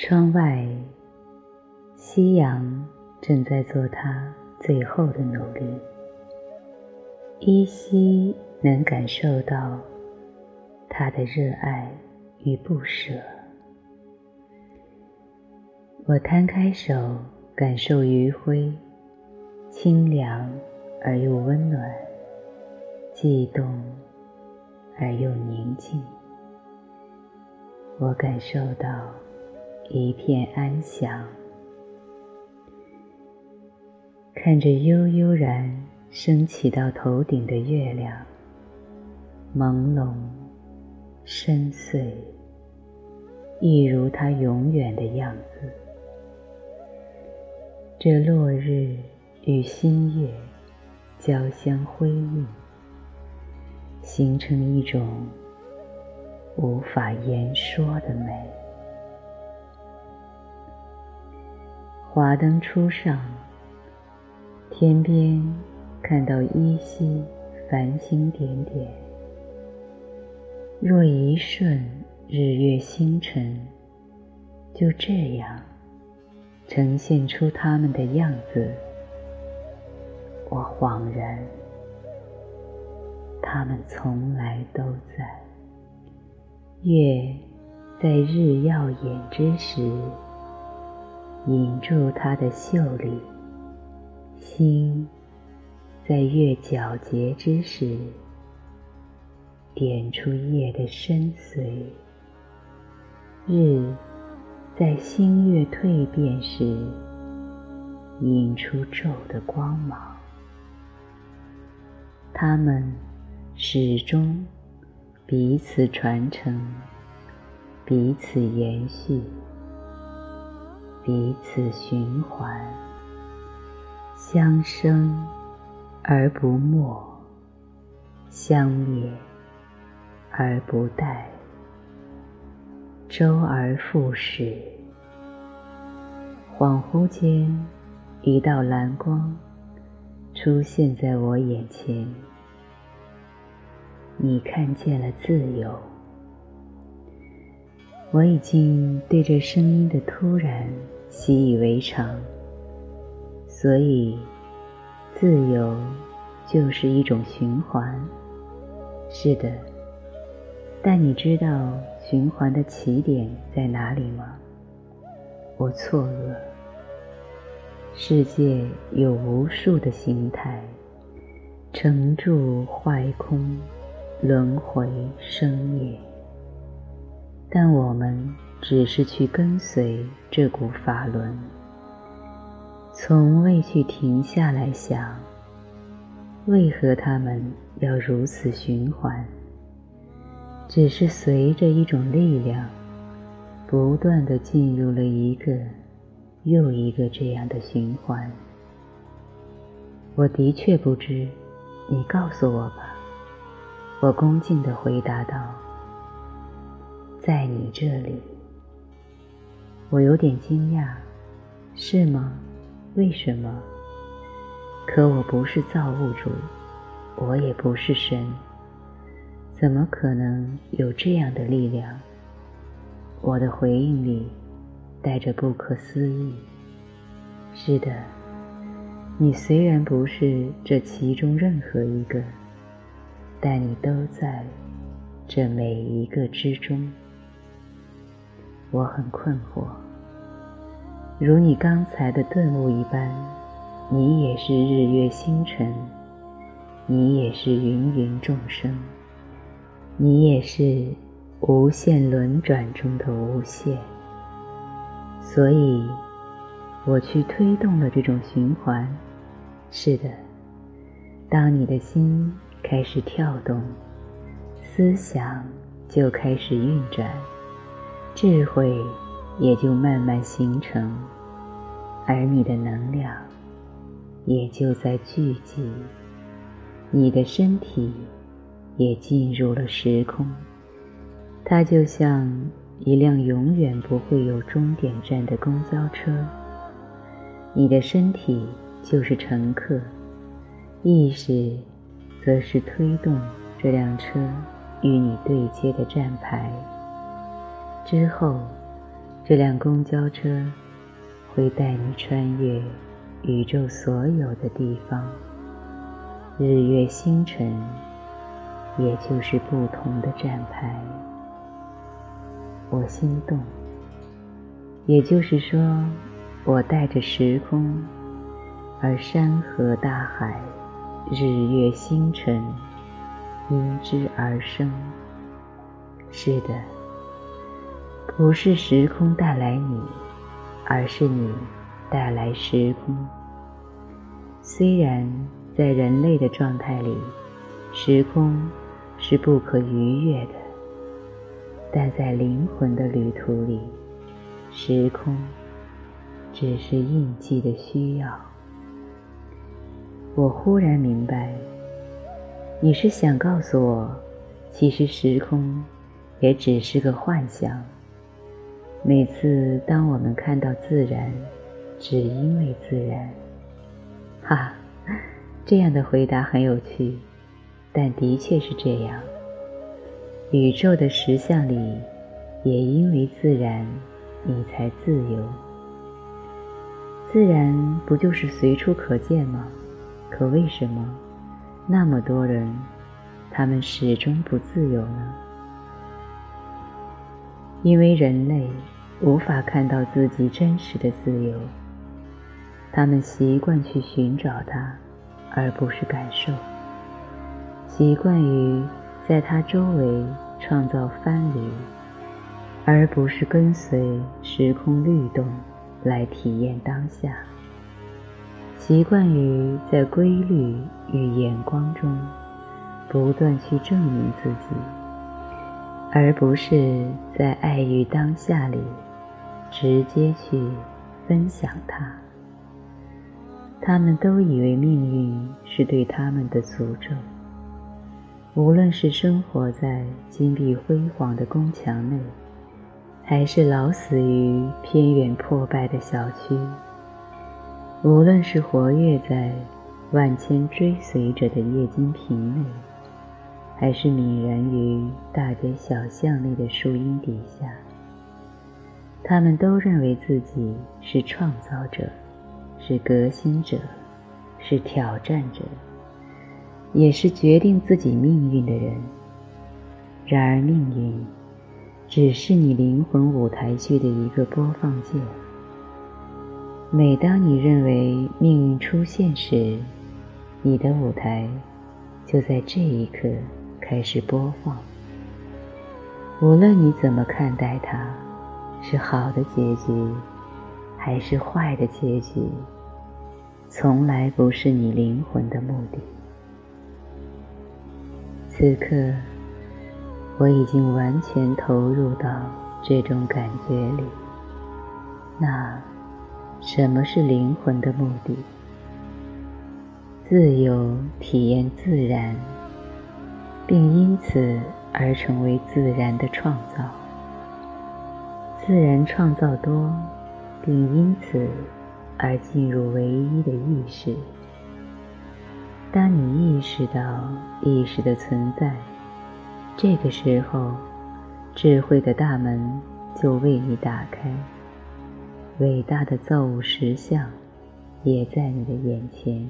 窗外，夕阳正在做它最后的努力。依稀能感受到他的热爱与不舍。我摊开手，感受余晖，清凉而又温暖，悸动而又宁静。我感受到一片安详，看着悠悠然升起到头顶的月亮，朦胧深邃，一如它永远的样子。这落日与新月交相辉映，形成一种无法言说的美。华灯初上，天边看到依稀繁星点点，若一瞬日月星辰，就这样。呈现出他们的样子，我恍然，他们从来都在。月在日耀眼之时，引住它的秀丽；星在月皎洁之时，点出夜的深邃。日。在星月蜕变时，引出昼的光芒。它们始终彼此传承，彼此延续，彼此循环，相生而不没，相灭而不殆。周而复始，恍惚间，一道蓝光出现在我眼前。你看见了自由。我已经对这声音的突然习以为常，所以自由就是一种循环。是的。但你知道循环的起点在哪里吗？我错愕。世界有无数的形态，成住坏空，轮回生灭。但我们只是去跟随这股法轮，从未去停下来想，为何他们要如此循环。只是随着一种力量，不断的进入了一个又一个这样的循环。我的确不知，你告诉我吧。我恭敬的回答道：“在你这里。”我有点惊讶，是吗？为什么？可我不是造物主，我也不是神。怎么可能有这样的力量？我的回应里带着不可思议。是的，你虽然不是这其中任何一个，但你都在这每一个之中。我很困惑，如你刚才的顿悟一般，你也是日月星辰，你也是芸芸众生。你也是无限轮转中的无限，所以我去推动了这种循环。是的，当你的心开始跳动，思想就开始运转，智慧也就慢慢形成，而你的能量也就在聚集，你的身体。也进入了时空，它就像一辆永远不会有终点站的公交车。你的身体就是乘客，意识则是推动这辆车与你对接的站牌。之后，这辆公交车会带你穿越宇宙所有的地方，日月星辰，也就是不同的站牌。我心动，也就是说，我带着时空，而山河大海、日月星辰因之而生。是的。不是时空带来你，而是你带来时空。虽然在人类的状态里，时空是不可逾越的，但在灵魂的旅途里，时空只是印记的需要。我忽然明白，你是想告诉我，其实时空也只是个幻想。每次当我们看到自然，只因为自然，哈，这样的回答很有趣，但的确是这样。宇宙的实相里，也因为自然，你才自由。自然不就是随处可见吗？可为什么那么多人，他们始终不自由呢？因为人类无法看到自己真实的自由，他们习惯去寻找它，而不是感受；习惯于在它周围创造藩篱，而不是跟随时空律动来体验当下；习惯于在规律与眼光中不断去证明自己。而不是在爱与当下里直接去分享它。他们都以为命运是对他们的诅咒。无论是生活在金碧辉煌的宫墙内，还是老死于偏远破败的小区；无论是活跃在万千追随者的液晶屏内。还是泯然于大街小巷里的树荫底下，他们都认为自己是创造者，是革新者，是挑战者，也是决定自己命运的人。然而，命运只是你灵魂舞台剧的一个播放键。每当你认为命运出现时，你的舞台就在这一刻。开始播放。无论你怎么看待它，是好的结局，还是坏的结局，从来不是你灵魂的目的。此刻，我已经完全投入到这种感觉里。那，什么是灵魂的目的？自由体验自然。并因此而成为自然的创造，自然创造多，并因此而进入唯一的意识。当你意识到意识的存在，这个时候，智慧的大门就为你打开，伟大的造物实相也在你的眼前，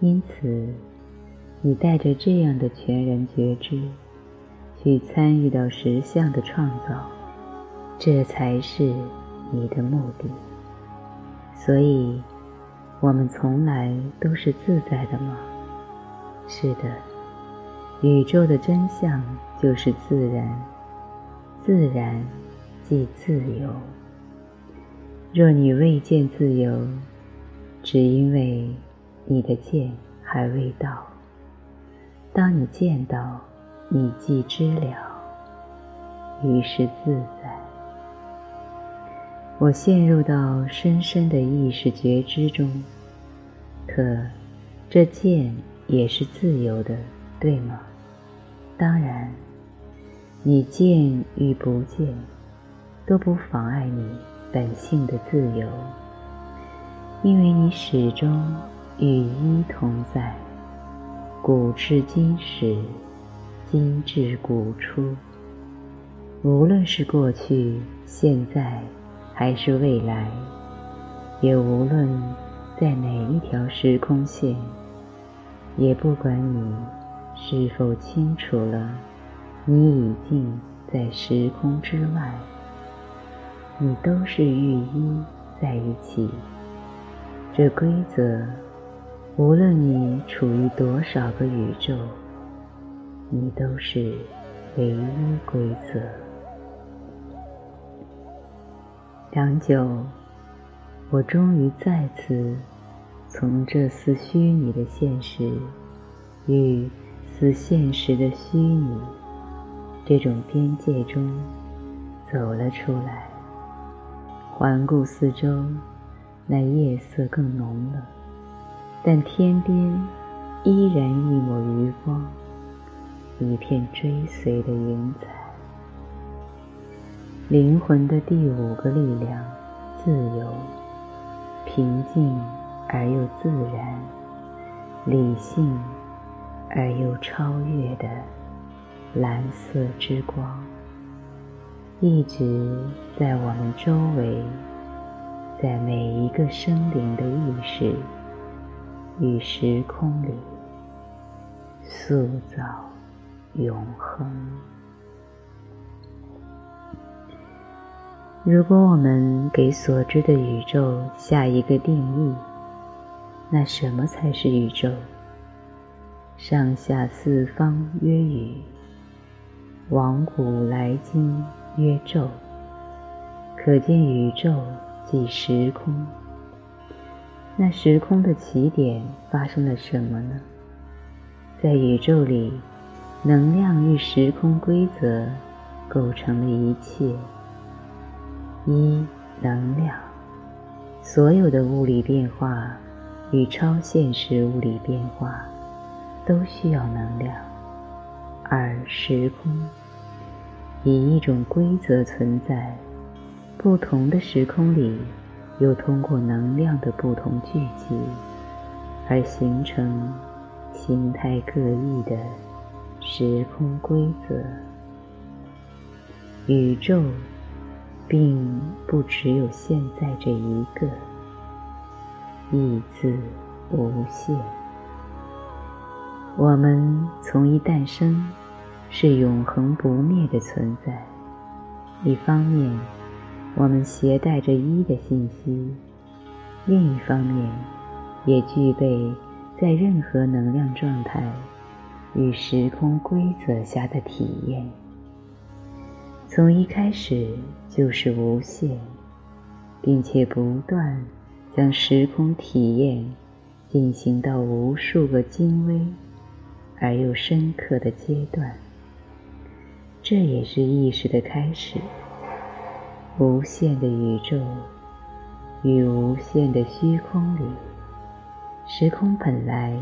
因此。你带着这样的全然觉知，去参与到实相的创造，这才是你的目的。所以，我们从来都是自在的吗？是的，宇宙的真相就是自然，自然即自由。若你未见自由，只因为你的见还未到。当你见到，你即知了，于是自在。我陷入到深深的意识觉知中，可这见也是自由的，对吗？当然，你见与不见，都不妨碍你本性的自由，因为你始终与一同在。古至今始，今至古初，无论是过去、现在，还是未来，也无论在哪一条时空线，也不管你是否清楚了，你已经在时空之外，你都是寓一在一起。这规则，无论你处于多少个宇宙，你都是唯一规则。良久，我终于再次从这似虚拟的现实与似现实的虚拟这种边界中走了出来。环顾四周，那夜色更浓了，但天边依然一抹余光，一片追随的云彩。灵魂的第五个力量，自由、平静而又自然、理性而又超越的蓝色之光，一直在我们周围，在每一个生灵的意识与时空里塑造永恒。如果我们给所知的宇宙下一个定义，那什么才是宇宙？上下四方曰宇，往古来今曰宙。可见宇宙即时空。那时空的起点发生了什么呢？在宇宙里，能量与时空规则构成了一切。一能量，所有的物理变化与超现实物理变化都需要能量。二时空，以一种规则存在，不同的时空里又通过能量的不同聚集而形成形态各异的时空规则。宇宙。并不只有现在这一个，意字无限。我们从一诞生，是永恒不灭的存在。一方面，我们携带着一的信息；另一方面，也具备在任何能量状态与时空规则下的体验。从一开始就是无限，并且不断将时空体验进行到无数个精微而又深刻的阶段。这也是意识的开始。无限的宇宙与无限的虚空里，时空本来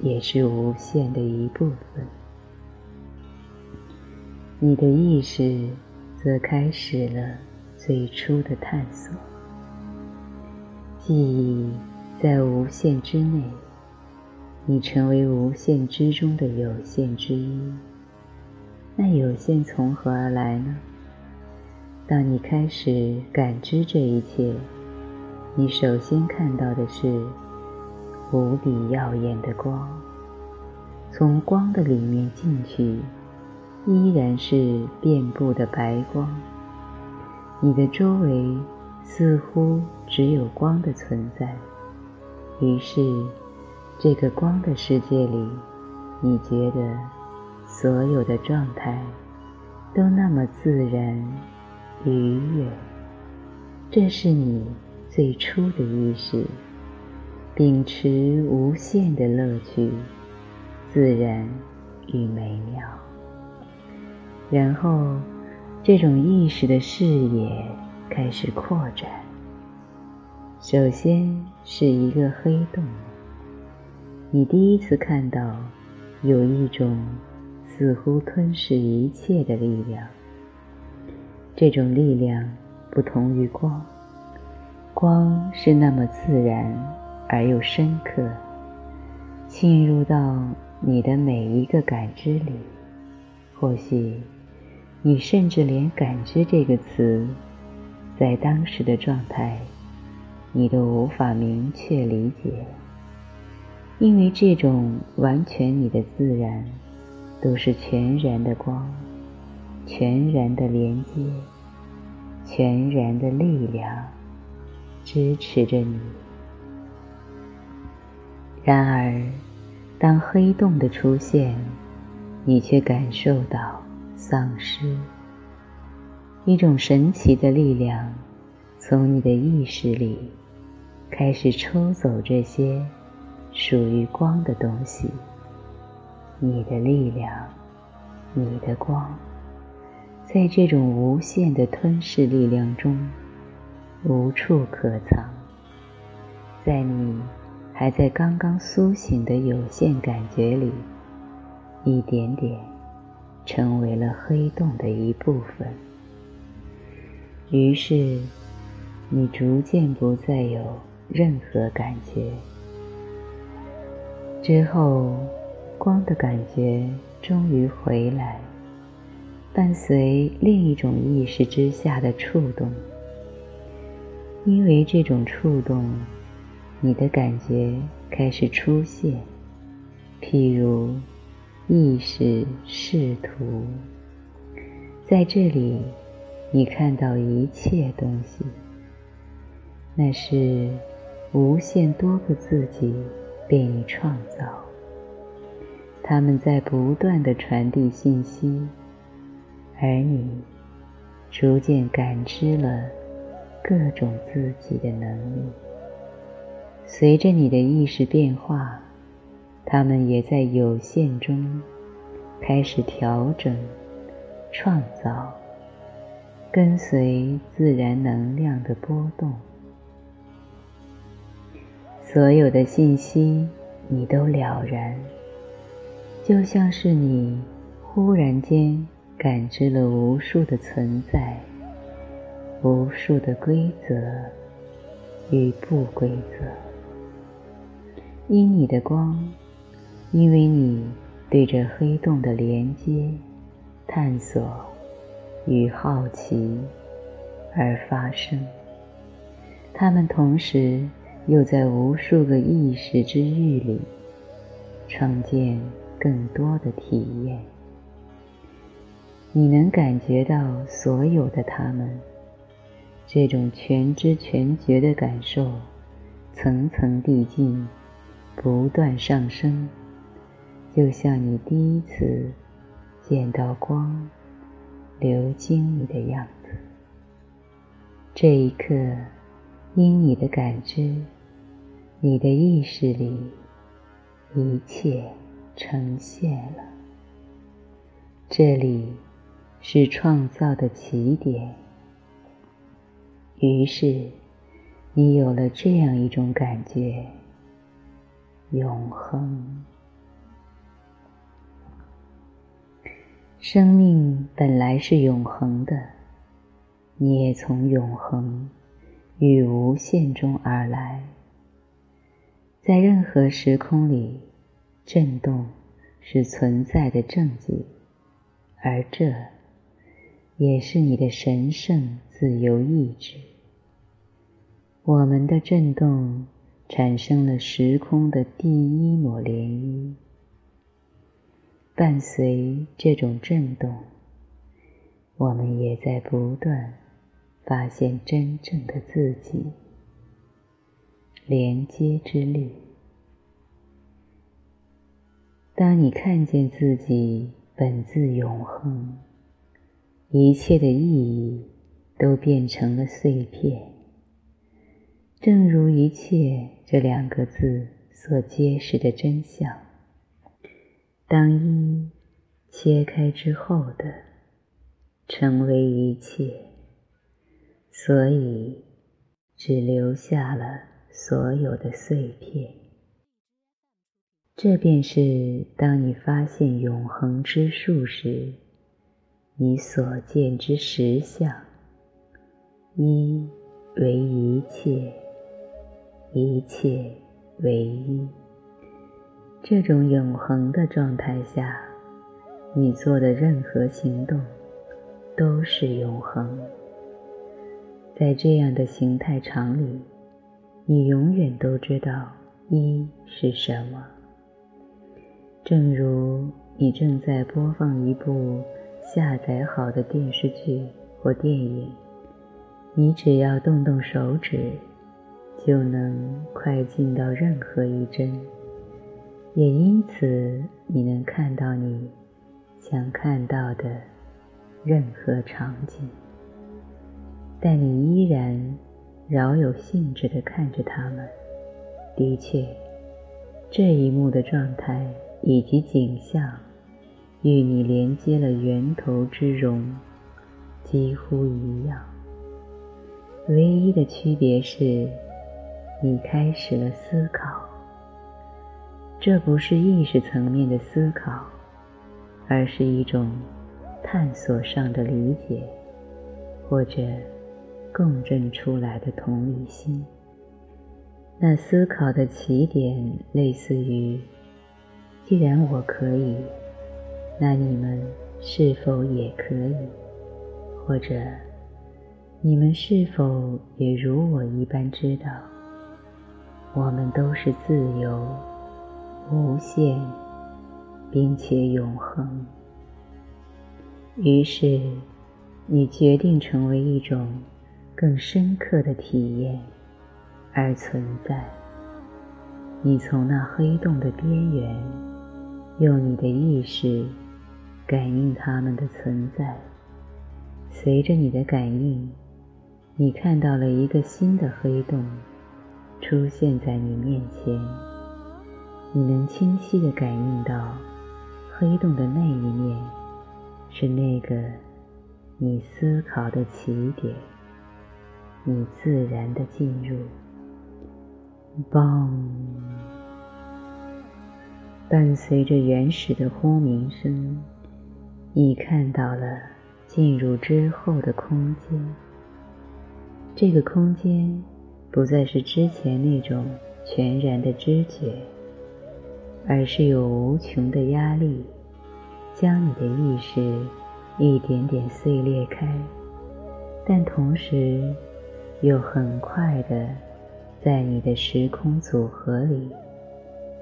也是无限的一部分。你的意识。则开始了最初的探索。记忆在无限之内，你成为无限之中的有限之一。那有限从何而来呢？当你开始感知这一切，你首先看到的是无比耀眼的光。从光的里面进去。依然是遍布的白光，你的周围似乎只有光的存在。于是，这个光的世界里，你觉得所有的状态都那么自然、愉悦。这是你最初的意识，秉持无限的乐趣、自然与美妙。然后，这种意识的视野开始扩展。首先是一个黑洞，你第一次看到有一种似乎吞噬一切的力量。这种力量不同于光，光是那么自然而又深刻，侵入到你的每一个感知里，或许。你甚至连“感知”这个词，在当时的状态，你都无法明确理解，因为这种完全你的自然，都是全然的光，全然的连接，全然的力量，支持着你。然而，当黑洞的出现，你却感受到。丧失一种神奇的力量，从你的意识里开始抽走这些属于光的东西。你的力量，你的光，在这种无限的吞噬力量中无处可藏。在你还在刚刚苏醒的有限感觉里，一点点。成为了黑洞的一部分。于是，你逐渐不再有任何感觉。之后，光的感觉终于回来，伴随另一种意识之下的触动。因为这种触动，你的感觉开始出现，譬如。意识视图，在这里，你看到一切东西，那是无限多个自己被你创造，他们在不断的传递信息，而你逐渐感知了各种自己的能力。随着你的意识变化。他们也在有限中开始调整、创造，跟随自然能量的波动。所有的信息你都了然，就像是你忽然间感知了无数的存在、无数的规则与不规则，因你的光。因为你对这黑洞的连接、探索与好奇而发生，它们同时又在无数个意识之域里创建更多的体验。你能感觉到所有的它们，这种全知全觉的感受，层层递进，不断上升。就像你第一次见到光流经你的样子，这一刻，因你的感知，你的意识里，一切呈现了。这里是创造的起点。于是，你有了这样一种感觉：永恒。生命本来是永恒的，你也从永恒与无限中而来。在任何时空里，震动是存在的证据，而这也是你的神圣自由意志。我们的震动产生了时空的第一抹涟漪。伴随这种震动，我们也在不断发现真正的自己。连接之力。当你看见自己本自永恒，一切的意义都变成了碎片。正如一切这两个字所揭示的真相。当一切开之后的，成为一切，所以只留下了所有的碎片。这便是当你发现永恒之树时，你所见之实相。一为一切，一切为一。这种永恒的状态下，你做的任何行动，都是永恒。在这样的形态场里，你永远都知道一是什么。正如你正在播放一部下载好的电视剧或电影，你只要动动手指，就能快进到任何一帧，也因此你能看到你想看到的任何场景。但你依然饶有兴致地看着他们。的确，这一幕的状态以及景象，与你连接了源头之容几乎一样。唯一的区别是，你开始了思考。这不是意识层面的思考，而是一种探索上的理解，或者。共振出来的同理心。那思考的起点类似于：既然我可以，那你们是否也可以？或者，你们是否也如我一般知道，我们都是自由、无限，并且永恒？于是，你决定成为一种。更深刻的体验而存在。你从那黑洞的边缘，用你的意识感应它们的存在。随着你的感应，你看到了一个新的黑洞出现在你面前。你能清晰地感应到，黑洞的那一面是那个你思考的起点。你自然的进入，嘣！伴随着原始的轰鸣声，你看到了进入之后的空间。这个空间不再是之前那种全然的知觉，而是有无穷的压力，将你的意识一点点碎裂开，但同时。又很快的，在你的时空组合里，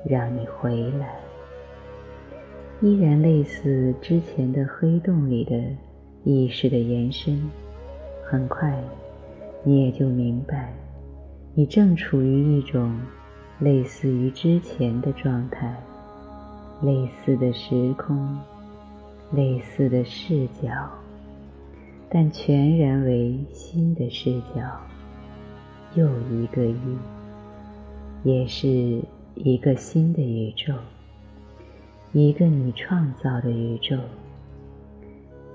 让你回来，依然类似之前的黑洞里的意识的延伸。很快，你也就明白，你正处于一种类似于之前的状态，类似的时空，类似的视角。但全然为新的视角，又一个一，也是一个新的宇宙，一个你创造的宇宙。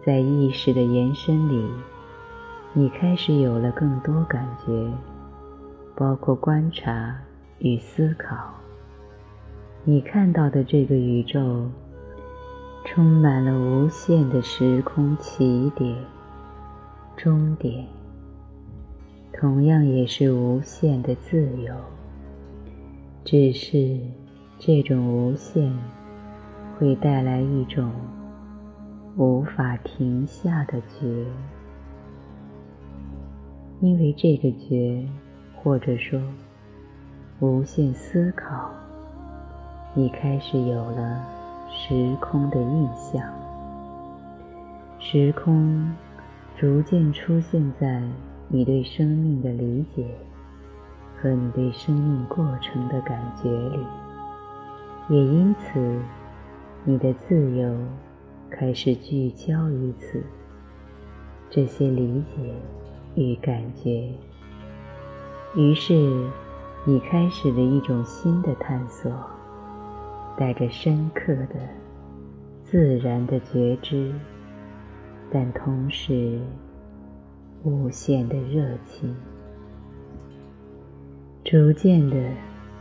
在意识的延伸里，你开始有了更多感觉，包括观察与思考。你看到的这个宇宙，充满了无限的时空起点。终点同样也是无限的自由，只是这种无限会带来一种无法停下的觉，因为这个觉，或者说无限思考，你开始有了时空的印象，时空。逐渐出现在你对生命的理解和你对生命过程的感觉里，也因此，你的自由开始聚焦于此。这些理解与感觉，于是你开始了一种新的探索，带着深刻的、自然的觉知。但同时，无限的热情，逐渐的，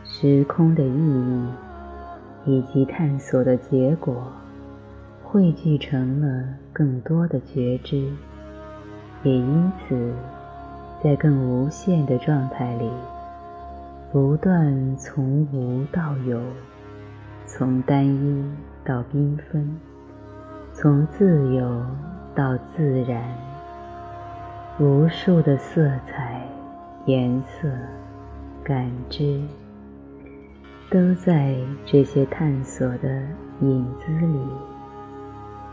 时空的意义以及探索的结果，汇聚成了更多的觉知，也因此，在更无限的状态里，不断从无到有，从单一到缤纷，从自由。到自然，无数的色彩、颜色、感知，都在这些探索的影子里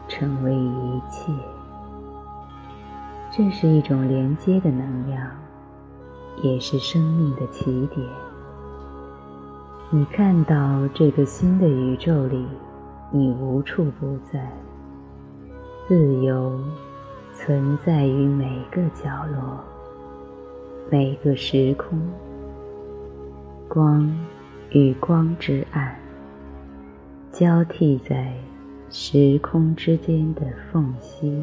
成为一切。这是一种连接的能量，也是生命的起点。你看到这个新的宇宙里，你无处不在，自由存在于每个角落、每个时空。光与光之暗交替在时空之间的缝隙。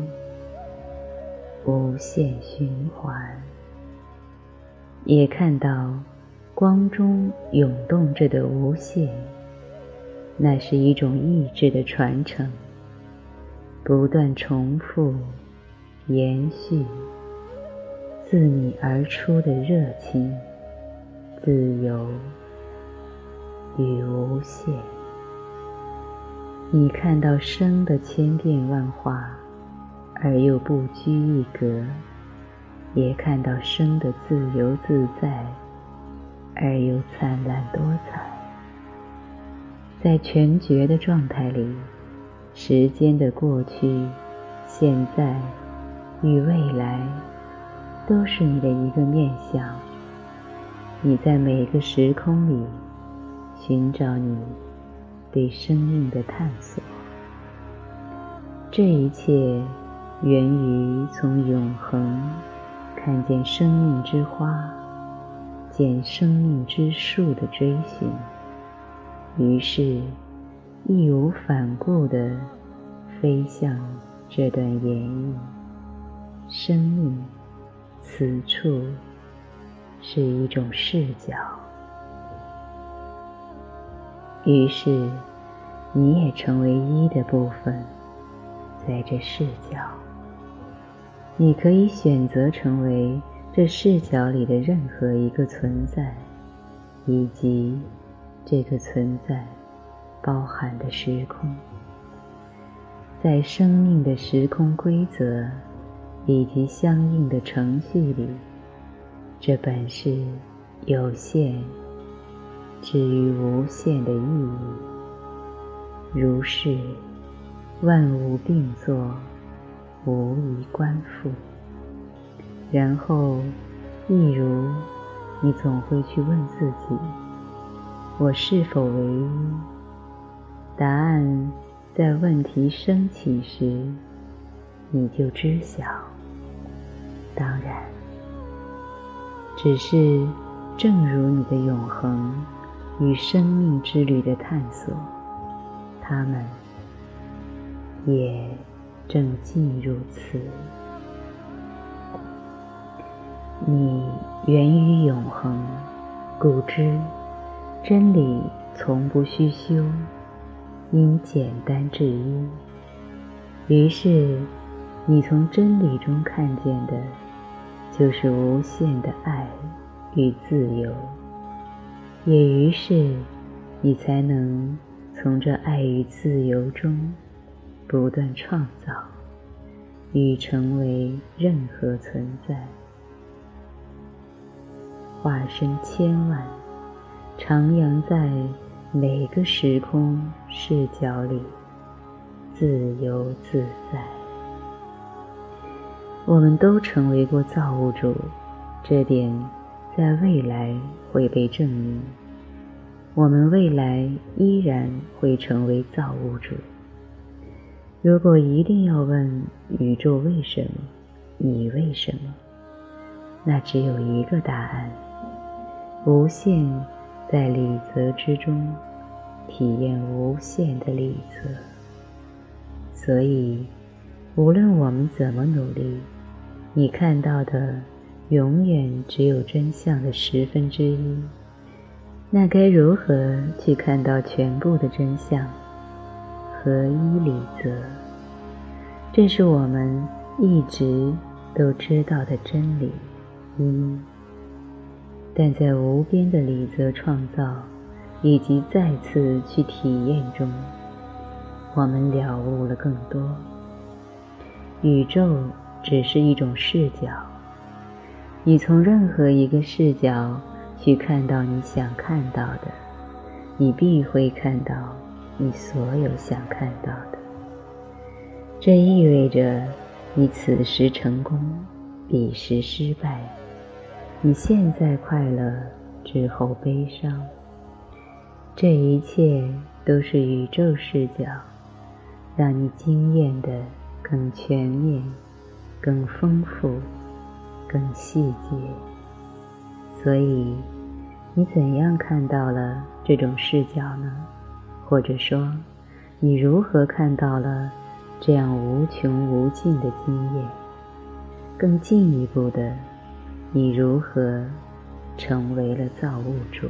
无限循环，也看到光中涌动着的无限，那是一种意志的传承，不断重复、延续，自你而出的热情、自由与无限。你看到生的千变万化。而又不拘一格，也看到生的自由自在，而又灿烂多彩。在全觉的状态里，时间的过去、现在与未来，都是你的一个面相。你在每个时空里寻找你对生命的探索，这一切。源于从永恒看见生命之花，见生命之树的追寻，于是义无反顾地飞向这段演绎。生命此处是一种视角，于是你也成为一的部分，在这视角。你可以选择成为这视角里的任何一个存在，以及这个存在包含的时空。在生命的时空规则以及相应的程序里，这本是有限至于无限的意义。如是，万物并作。无一观复，然后，一如你总会去问自己：我是否唯一？答案在问题升起时，你就知晓。当然，只是正如你的永恒与生命之旅的探索，他们也。正进入此，你源于永恒，故知真理从不虚修，因简单至一。于是，你从真理中看见的，就是无限的爱与自由。也于是，你才能从这爱与自由中。不断创造与成为任何存在，化身千万，徜徉在每个时空视角里，自由自在。我们都成为过造物主，这点在未来会被证明。我们未来依然会成为造物主。如果一定要问宇宙为什么，你为什么？那只有一个答案：无限在理则之中体验无限的理则。所以，无论我们怎么努力，你看到的永远只有真相的十分之一。那该如何去看到全部的真相？合一理则，这是我们一直都知道的真理一。但在无边的理则创造以及再次去体验中，我们了悟了更多。宇宙只是一种视角。你从任何一个视角去看到你想看到的，你必会看到你所有想看到的。这意味着你此时成功，彼时失败；你现在快乐，之后悲伤。这一切都是宇宙视角，让你惊艳的更全面、更丰富、更细节。所以，你怎样看到了这种视角呢？或者说，你如何看到了这样无穷无尽的经验？更进一步的，你如何成为了造物主？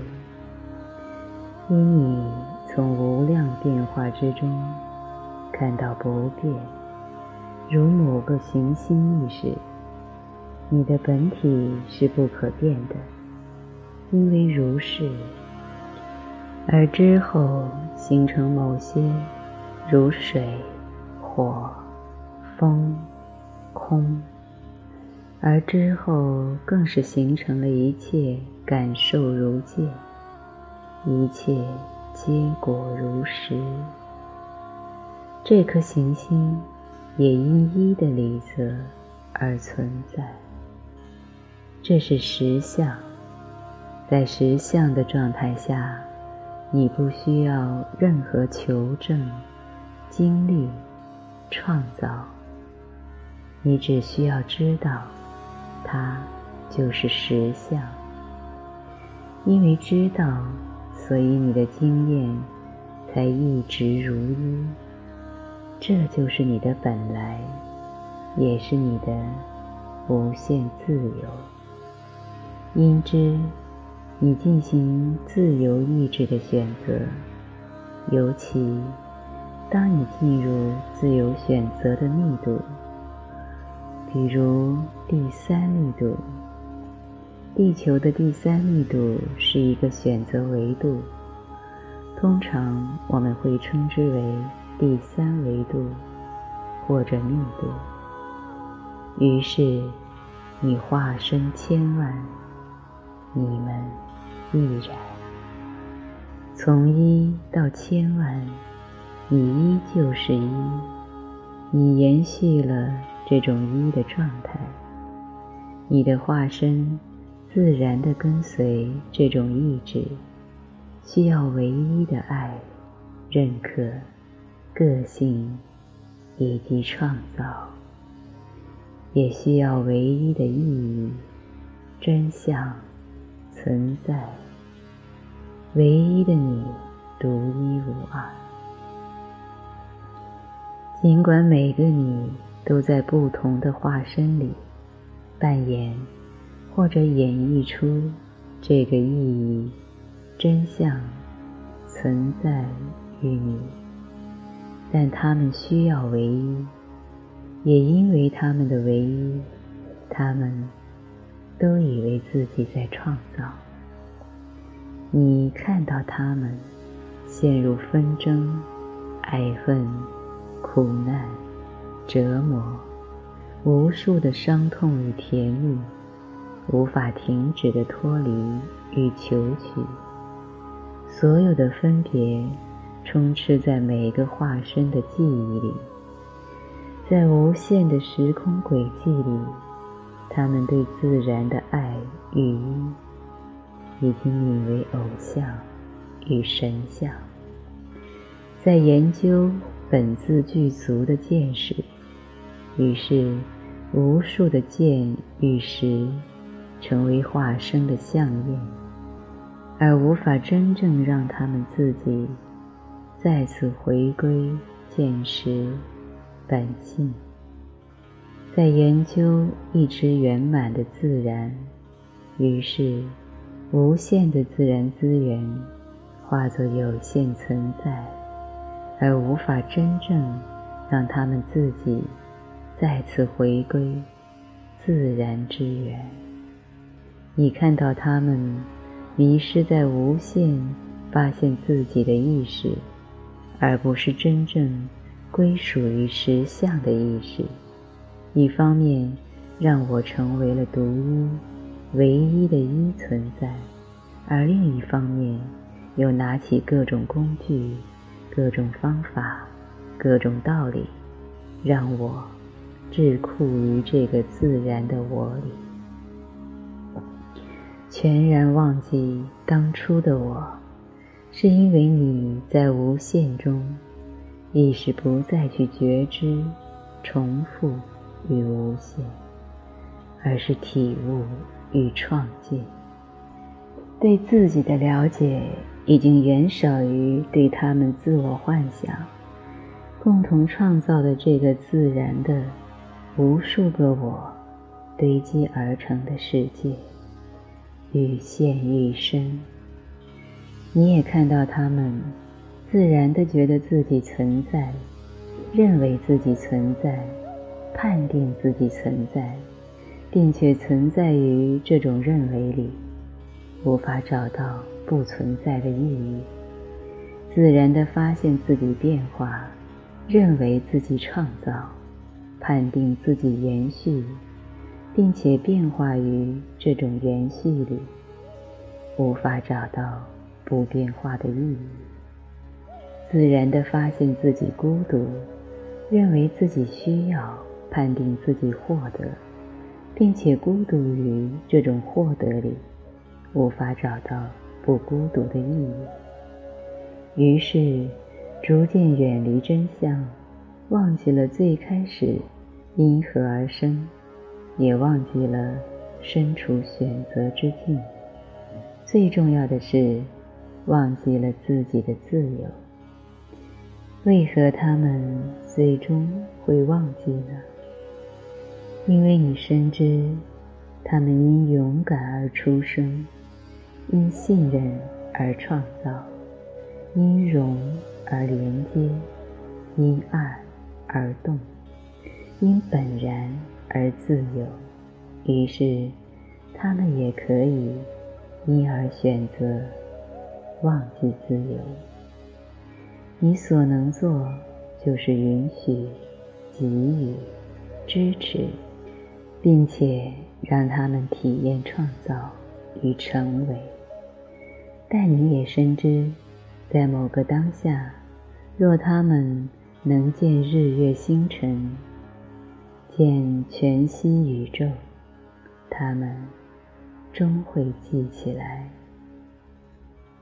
因你从无量变化之中看到不变，如某个行星意识，你的本体是不可变的，因为如是，而之后形成某些如水、火、风、空，而之后更是形成了一切感受如见。一切结果如实，这颗行星也因一的理则而存在。这是实相，在实相的状态下，你不需要任何求证、经历、创造，你只需要知道，它就是实相，因为知道。所以你的经验才一直如一，这就是你的本来，也是你的无限自由。因之，你进行自由意志的选择，尤其当你进入自由选择的密度，比如第三密度。地球的第三密度是一个选择维度，通常我们会称之为第三维度或者密度。于是，你化身千万，你们亦然。从一到千万，你依旧是一，你延续了这种一的状态，你的化身。自然的跟随这种意志，需要唯一的爱、认可、个性以及创造，也需要唯一的意义、真相、存在。唯一的你，独一无二。尽管每个你都在不同的化身里扮演。或者演绎出这个意义、真相存在于你，但他们需要唯一，也因为他们的唯一，他们都以为自己在创造。你看到他们陷入纷争、爱恨、苦难、折磨，无数的伤痛与甜蜜。无法停止的脱离与求取，所有的分别充斥在每个化身的记忆里，在无限的时空轨迹里，他们对自然的爱与依已经引为偶像与神像，在研究本自具足的见识，于是无数的见与识。成为化身的相验，而无法真正让他们自己再次回归见识本性。在研究一直圆满的自然，于是无限的自然资源化作有限存在，而无法真正让他们自己再次回归自然之源。你看到他们迷失在无限发现自己的意识，而不是真正归属于实相的意识。一方面让我成为了独一、唯一的一存在，而另一方面又拿起各种工具、各种方法、各种道理，让我桎梏于这个自然的我里。全然忘记当初的我，是因为你在无限中，意识不再去觉知重复与无限，而是体悟与创建。对自己的了解已经远少于对他们自我幻想，共同创造的这个自然的无数个我堆积而成的世界。愈陷愈深，你也看到他们自然的觉得自己存在，认为自己存在，判定自己存在，并且存在于这种认为里，无法找到不存在的意义。自然的发现自己变化，认为自己创造，判定自己延续。并且变化于这种延续里，无法找到不变化的意义。自然地发现自己孤独，认为自己需要，判定自己获得，并且孤独于这种获得里，无法找到不孤独的意义。于是，逐渐远离真相，忘记了最开始因何而生。也忘记了身处选择之境，最重要的是忘记了自己的自由。为何他们最终会忘记呢？因为你深知，他们因勇敢而出生，因信任而创造，因容而连接，因爱而动，因本然。而自由，于是他们也可以因而选择忘记自由。你所能做就是允许、给予、支持，并且让他们体验创造与成为。但你也深知，在某个当下，若他们能见日月星辰。见全息宇宙，他们终会记起来。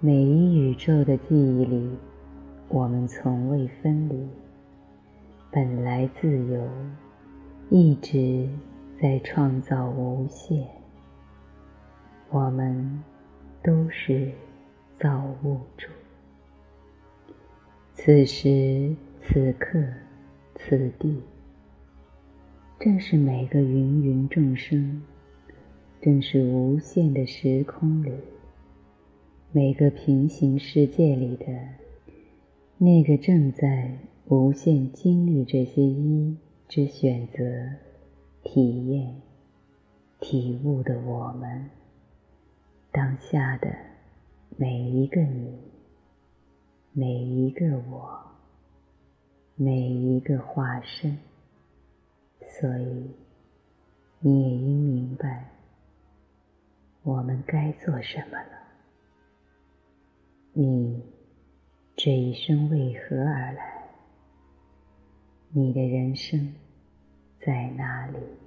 每一宇宙的记忆里，我们从未分离，本来自由，一直在创造无限。我们都是造物主。此时此刻此地。正是每个芸芸众生，正是无限的时空里，每个平行世界里的那个正在无限经历这些一之选择、体验、体悟的我们，当下的每一个你，每一个我，每一个化身。所以，你也应明白，我们该做什么了。你这一生为何而来？你的人生在哪里？